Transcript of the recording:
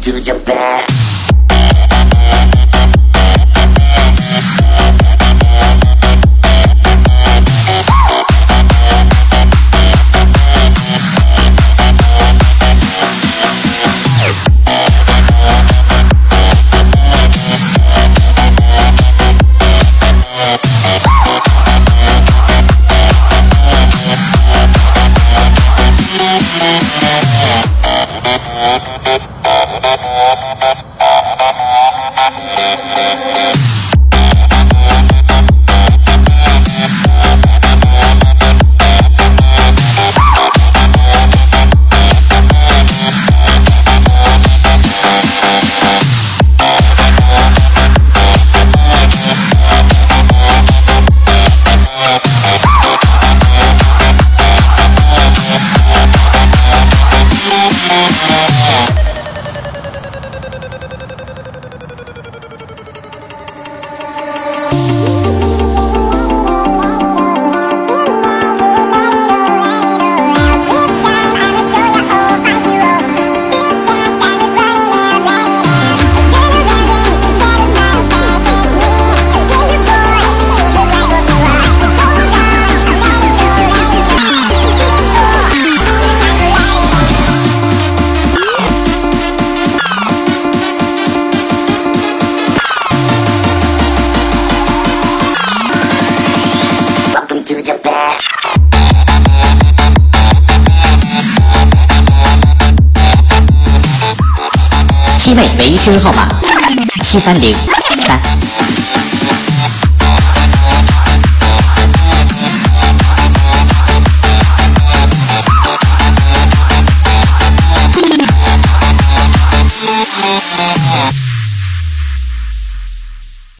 to Japan. 七妹唯一 qq 号码七三零三。